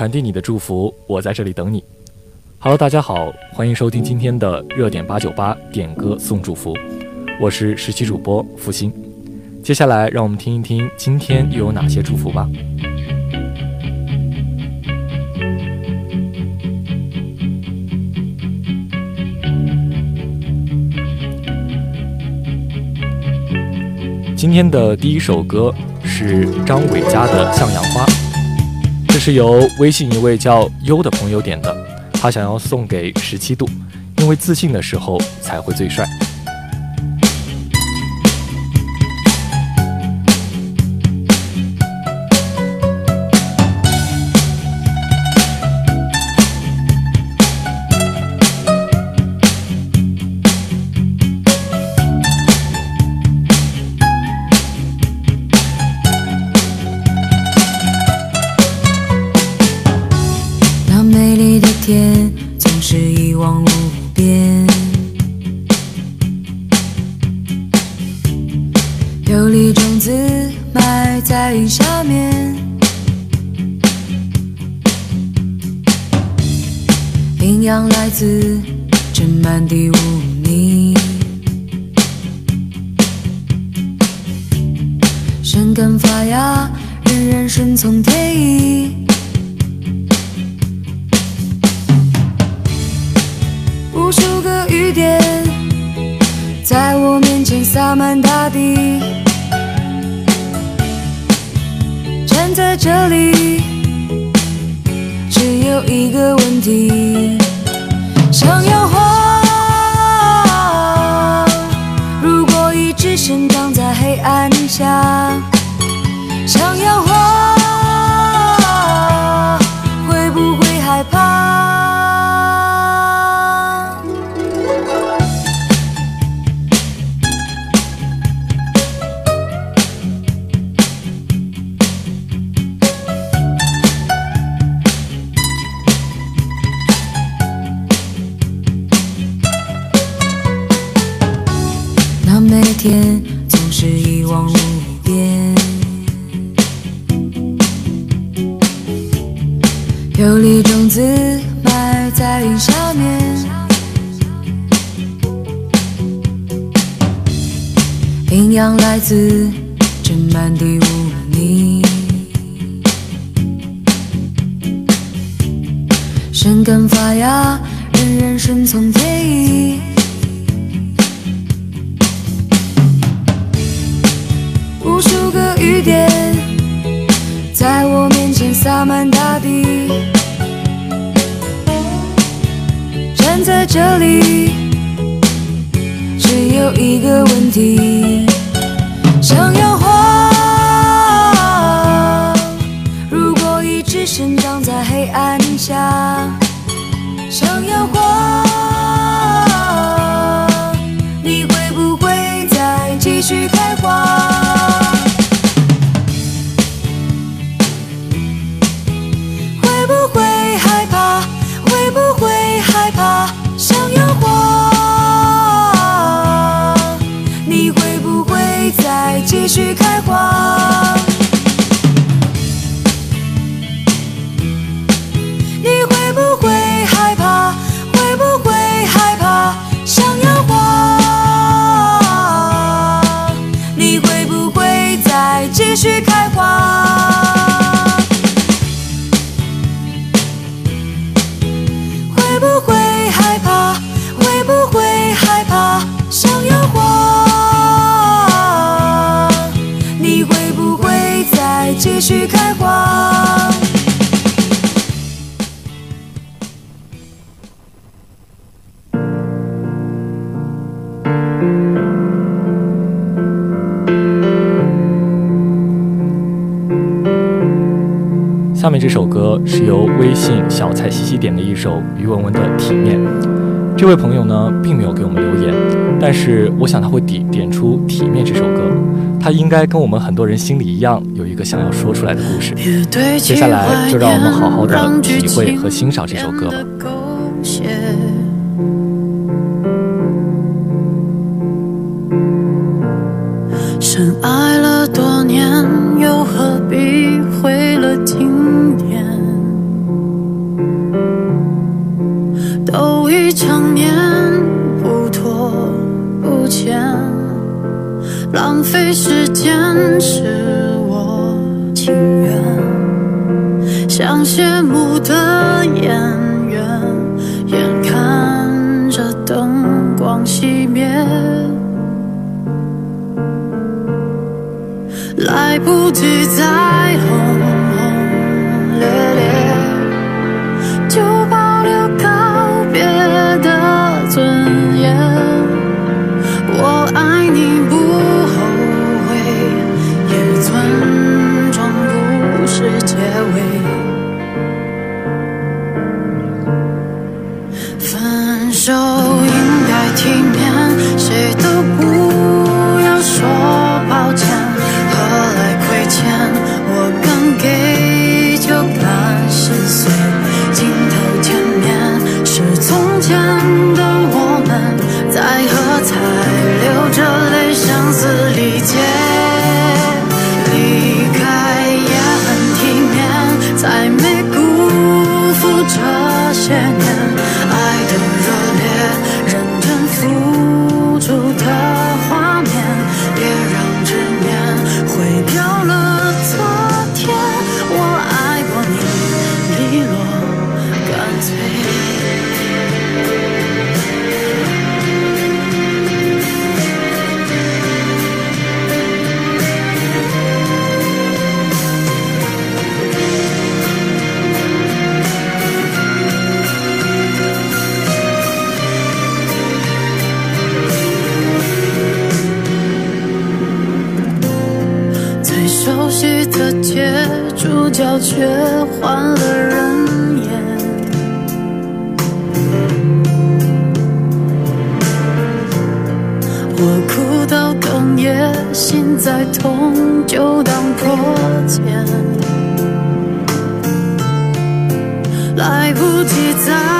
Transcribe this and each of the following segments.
传递你的祝福，我在这里等你。Hello，大家好，欢迎收听今天的热点八九八点歌送祝福，我是实习主播付鑫。接下来，让我们听一听今天又有哪些祝福吧。今天的第一首歌是张伟嘉的《向阳花》，是由微信一位叫优的朋友点的，他想要送给十七度，因为自信的时候才会最帅。来自这满地污泥，生根发芽，仍然顺从天意。无数个雨点在我面前洒满大地，站在这里，只有一个问题。下雨点在我面前洒满大地。站在这里只有一个问题。会不会害怕？会不会害怕想要花你会不会再继续开花？这首歌是由微信小菜西西点的一首于文文的《体面》。这位朋友呢，并没有给我们留言，但是我想他会点点出《体面》这首歌，他应该跟我们很多人心里一样，有一个想要说出来的故事。接下来就让我们好好的体会和欣赏这首歌吧。深爱了多年，又何必费时间。痛就当破茧，来不及再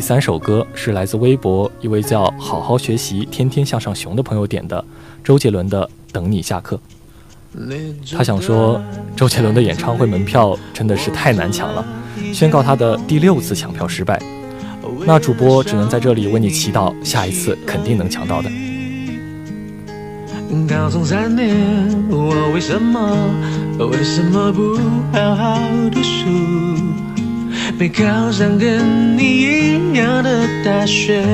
第三首歌是来自微博一位叫“好好学习，天天向上熊”的朋友点的，周杰伦的《等你下课》。他想说，周杰伦的演唱会门票真的是太难抢了，宣告他的第六次抢票失败。那主播只能在这里为你祈祷，下一次肯定能抢到的。高中三年，我为什么为什么不好好读书？没考上跟你一样的大学，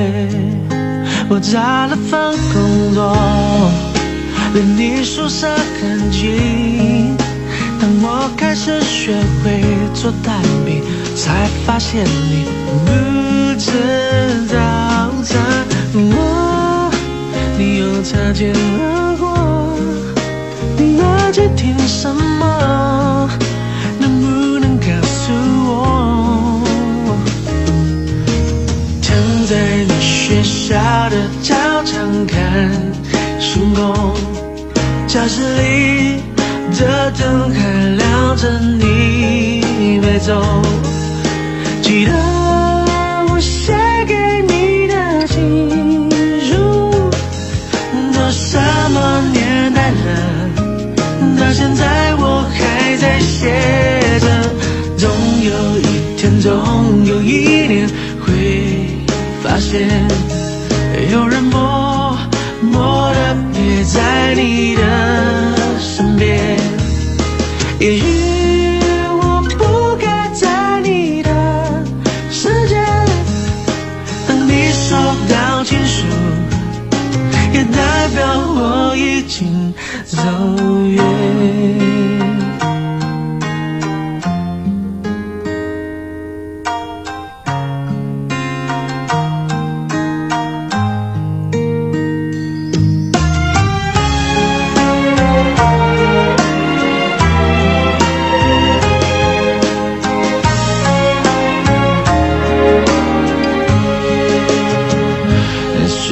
我找了份工作，离你宿舍很近。当我开始学会做蛋饼，才发现你不吃早餐。我，你又擦肩而过，你那几天什么？学校的操场看星空，教室里的灯还亮着，你没走。记得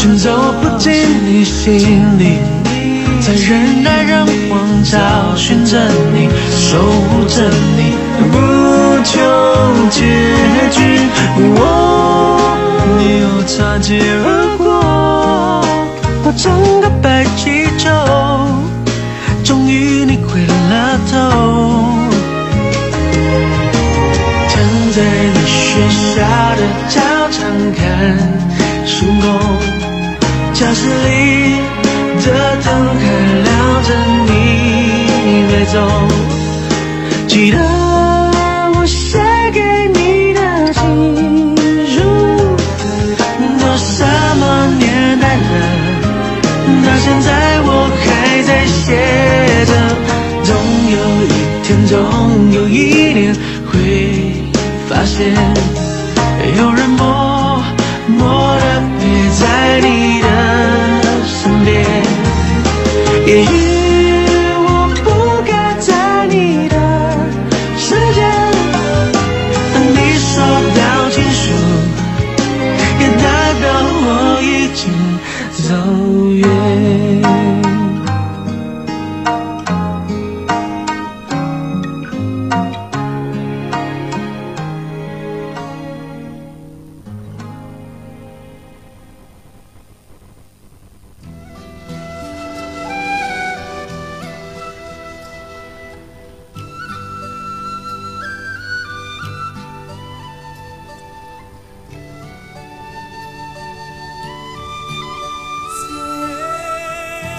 却走不进你心里，在人来人往找寻着你，守护着你，不求结局。我，你又擦肩而过，我整个白气球，终于你回了头，躺在你学校的操场看星空。教室里的灯还亮着，你没走。记得我写给你的情书，都什么年代了？到现在我还在写着。总有一天，总有一年会发现，也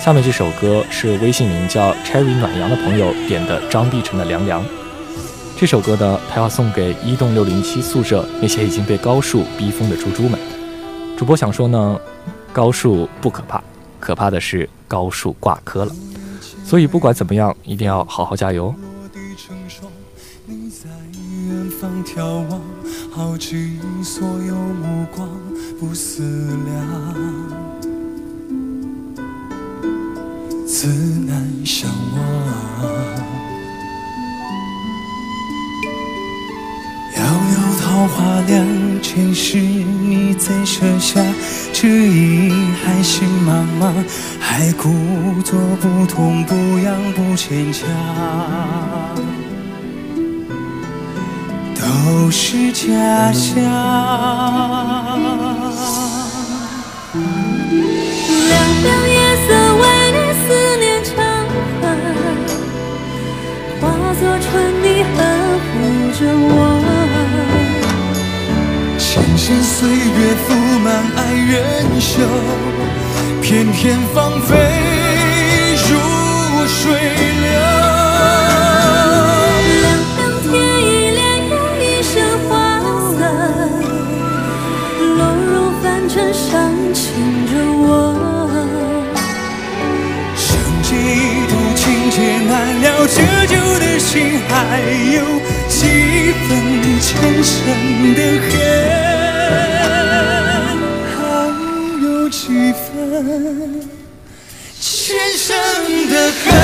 下面这首歌是微信名叫 Cherry 暖阳的朋友点的张碧晨的《凉凉》。这首歌呢，他要送给一栋六零七宿舍那些已经被高数逼疯的猪猪们。主播想说呢，高数不可怕，可怕的是高数挂科了。所以不管怎么样，一定要好好加油。耗尽所有目光，不思量。自难相忘。遥遥桃花凉，前世你怎舍下这一海心茫茫？还故作不痛不痒不牵强，都是假象。凉凉着我，浅浅岁月覆满爱人袖，片片芳菲如水流。凉凉天意折旧的心还有几分前生的恨？还有几分？前生的恨。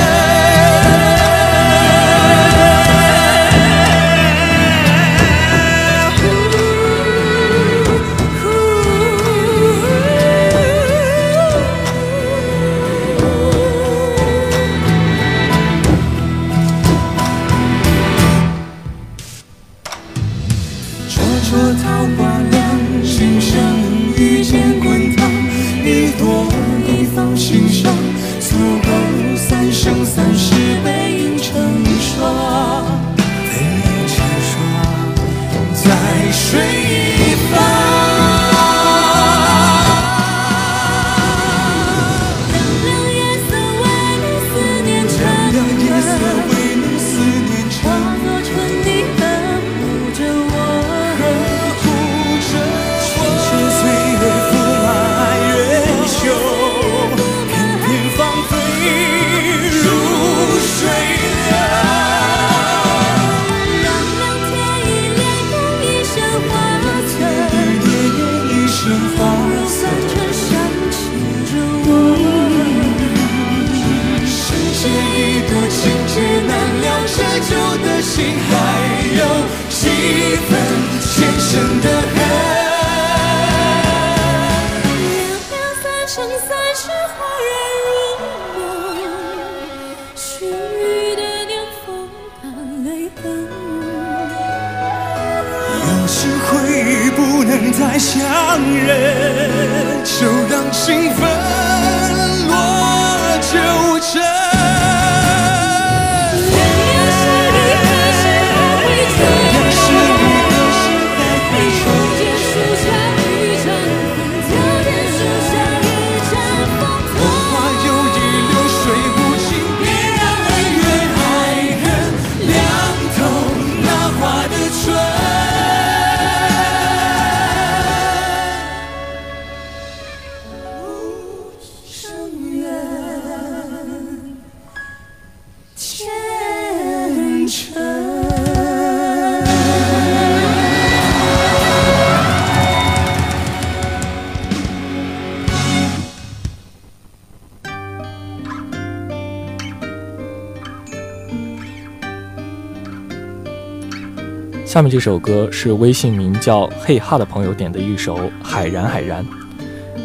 下面这首歌是微信名叫嘿哈的朋友点的一首《海然海然》，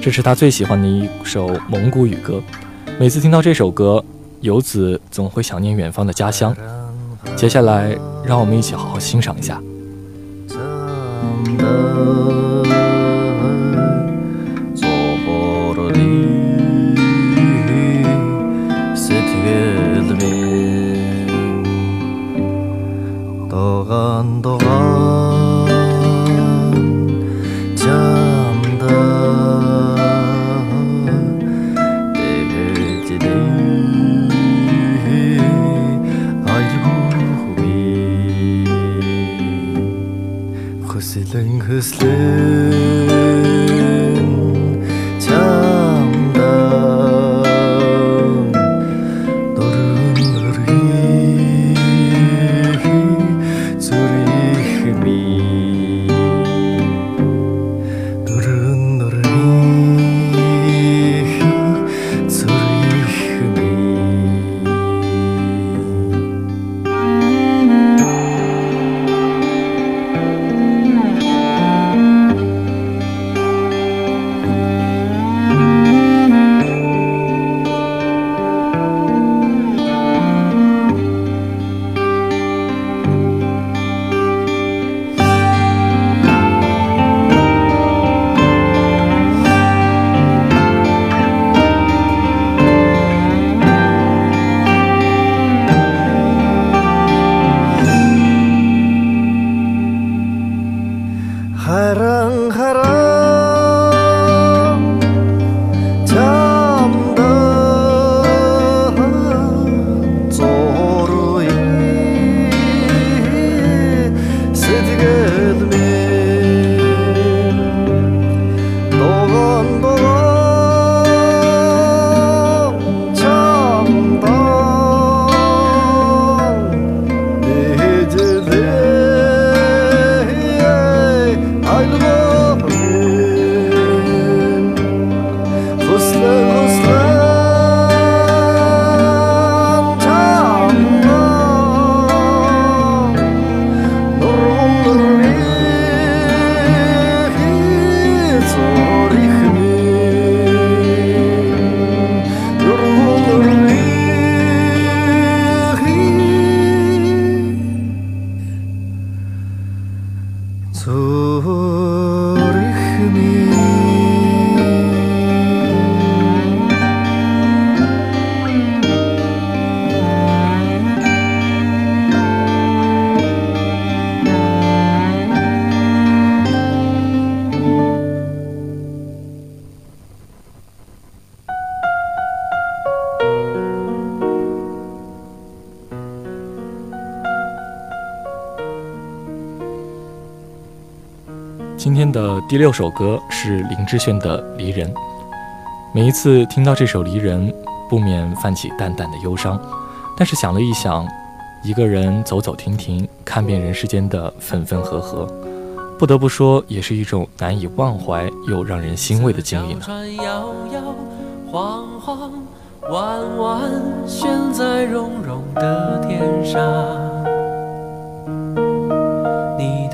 这是他最喜欢的一首蒙古语歌。每次听到这首歌，游子总会想念远方的家乡。接下来，让我们一起好好欣赏一下。 돌아간다간 잠다 때그지리 아이고비 흐슬렁 흐슬렁 第六首歌是林志炫的《离人》。每一次听到这首《离人》，不免泛起淡淡的忧伤。但是想了一想，一个人走走停停，看遍人世间的分分合合，不得不说，也是一种难以忘怀又让人欣慰的经历呢。在的天上。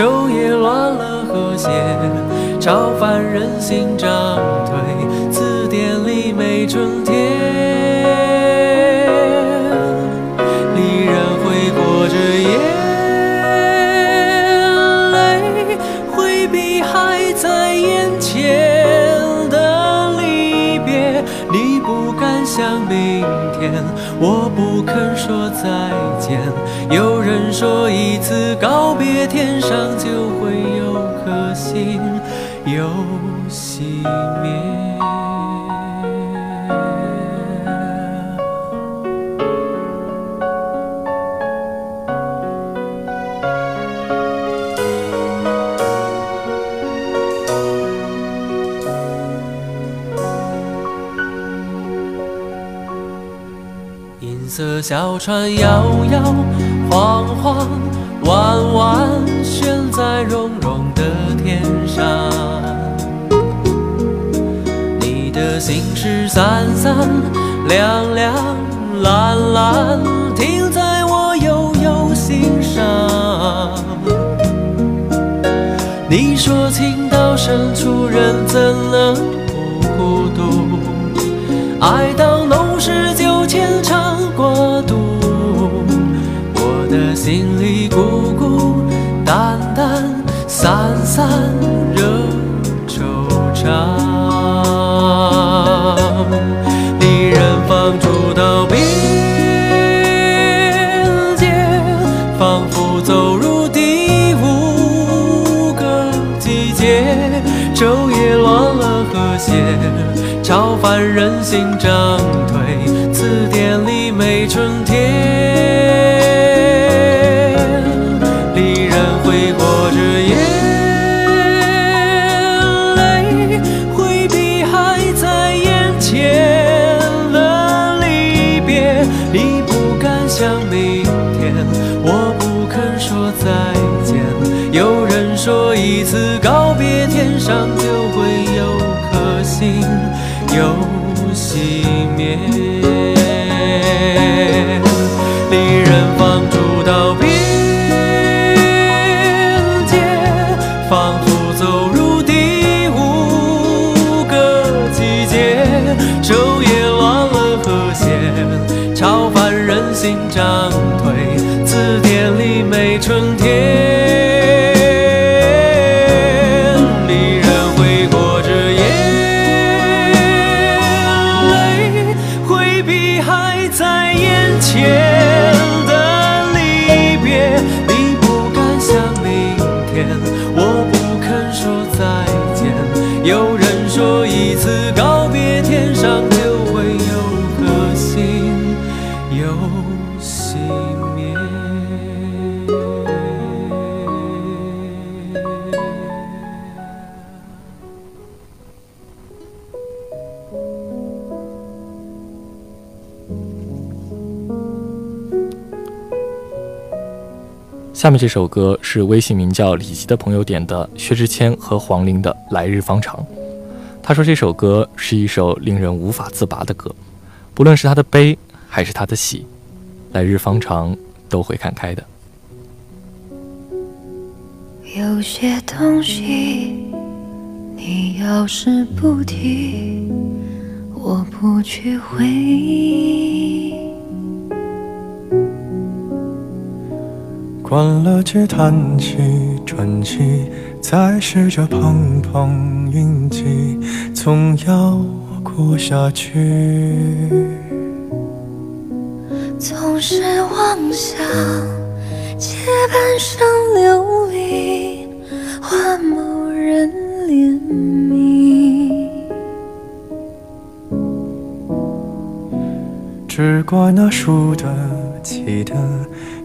昼夜乱了和谐，朝凡人心涨退，字典里没春天。离人会过着眼泪，回避还在眼前的离别。你不敢想明天，我不肯说再。人说一次告别，天上就会有颗星又熄灭。银色小船摇摇晃晃，弯弯悬在绒绒的天上。你的心事散散亮亮蓝蓝，停在我悠悠心上。你说情到深处人怎能不孤独？爱到浓时就牵肠。心里孤孤单单，散散惹惆怅。离人放逐到边界，仿佛走入第五个季节。昼夜乱了和谐，超凡人心涨退。字典里没春天，春下面这首歌是微信名叫李吉的朋友点的，薛之谦和黄龄的《来日方长》。他说这首歌是一首令人无法自拔的歌，不论是他的悲还是他的喜，来日方长都会看开的。有些东西。你要是不提，我不去回忆。关了机，弹起专辑，再试着碰碰运气，总要过下去。总是妄想借半生流离换某人怜悯，只怪那输得起的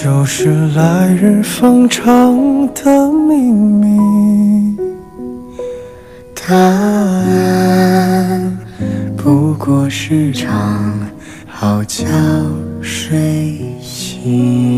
就是来日方长的秘密，答案不过是场好觉睡醒。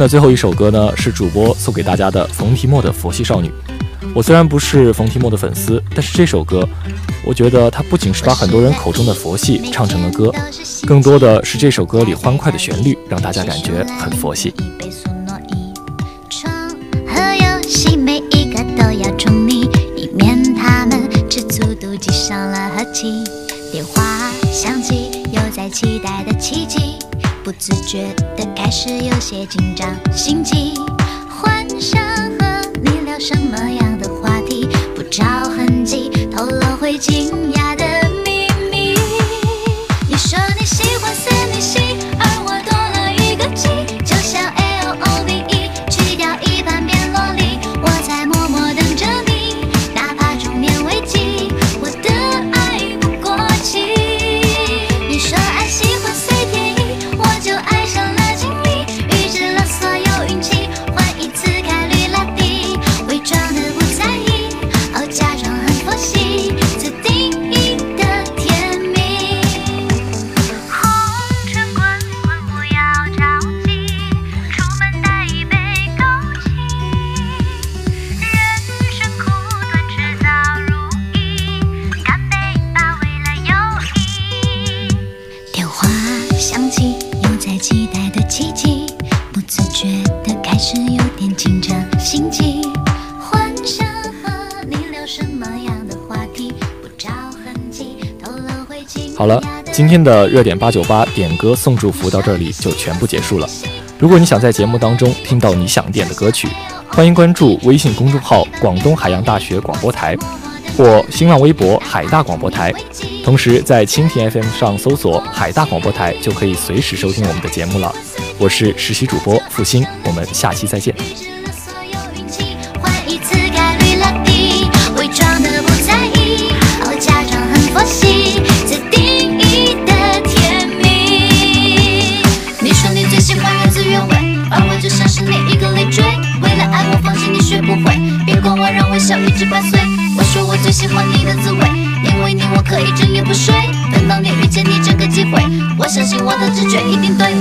的最后一首歌呢，是主播送给大家的冯提莫的《佛系少女》。我虽然不是冯提莫的粉丝，但是这首歌，我觉得它不仅是把很多人口中的佛系唱成了歌，更多的是这首歌里欢快的旋律，让大家感觉很佛系。电话响起，又在期待的，自觉的开始有些紧张心悸，幻想和你聊什么样的话题，不着痕迹透露会惊讶今天的热点八九八点歌送祝福到这里就全部结束了。如果你想在节目当中听到你想点的歌曲，欢迎关注微信公众号“广东海洋大学广播台”或新浪微博“海大广播台”。同时，在蜻蜓 FM 上搜索“海大广播台”，就可以随时收听我们的节目了。我是实习主播付鑫，我们下期再见。的直觉一定对。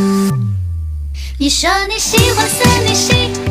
你说你喜欢森女系。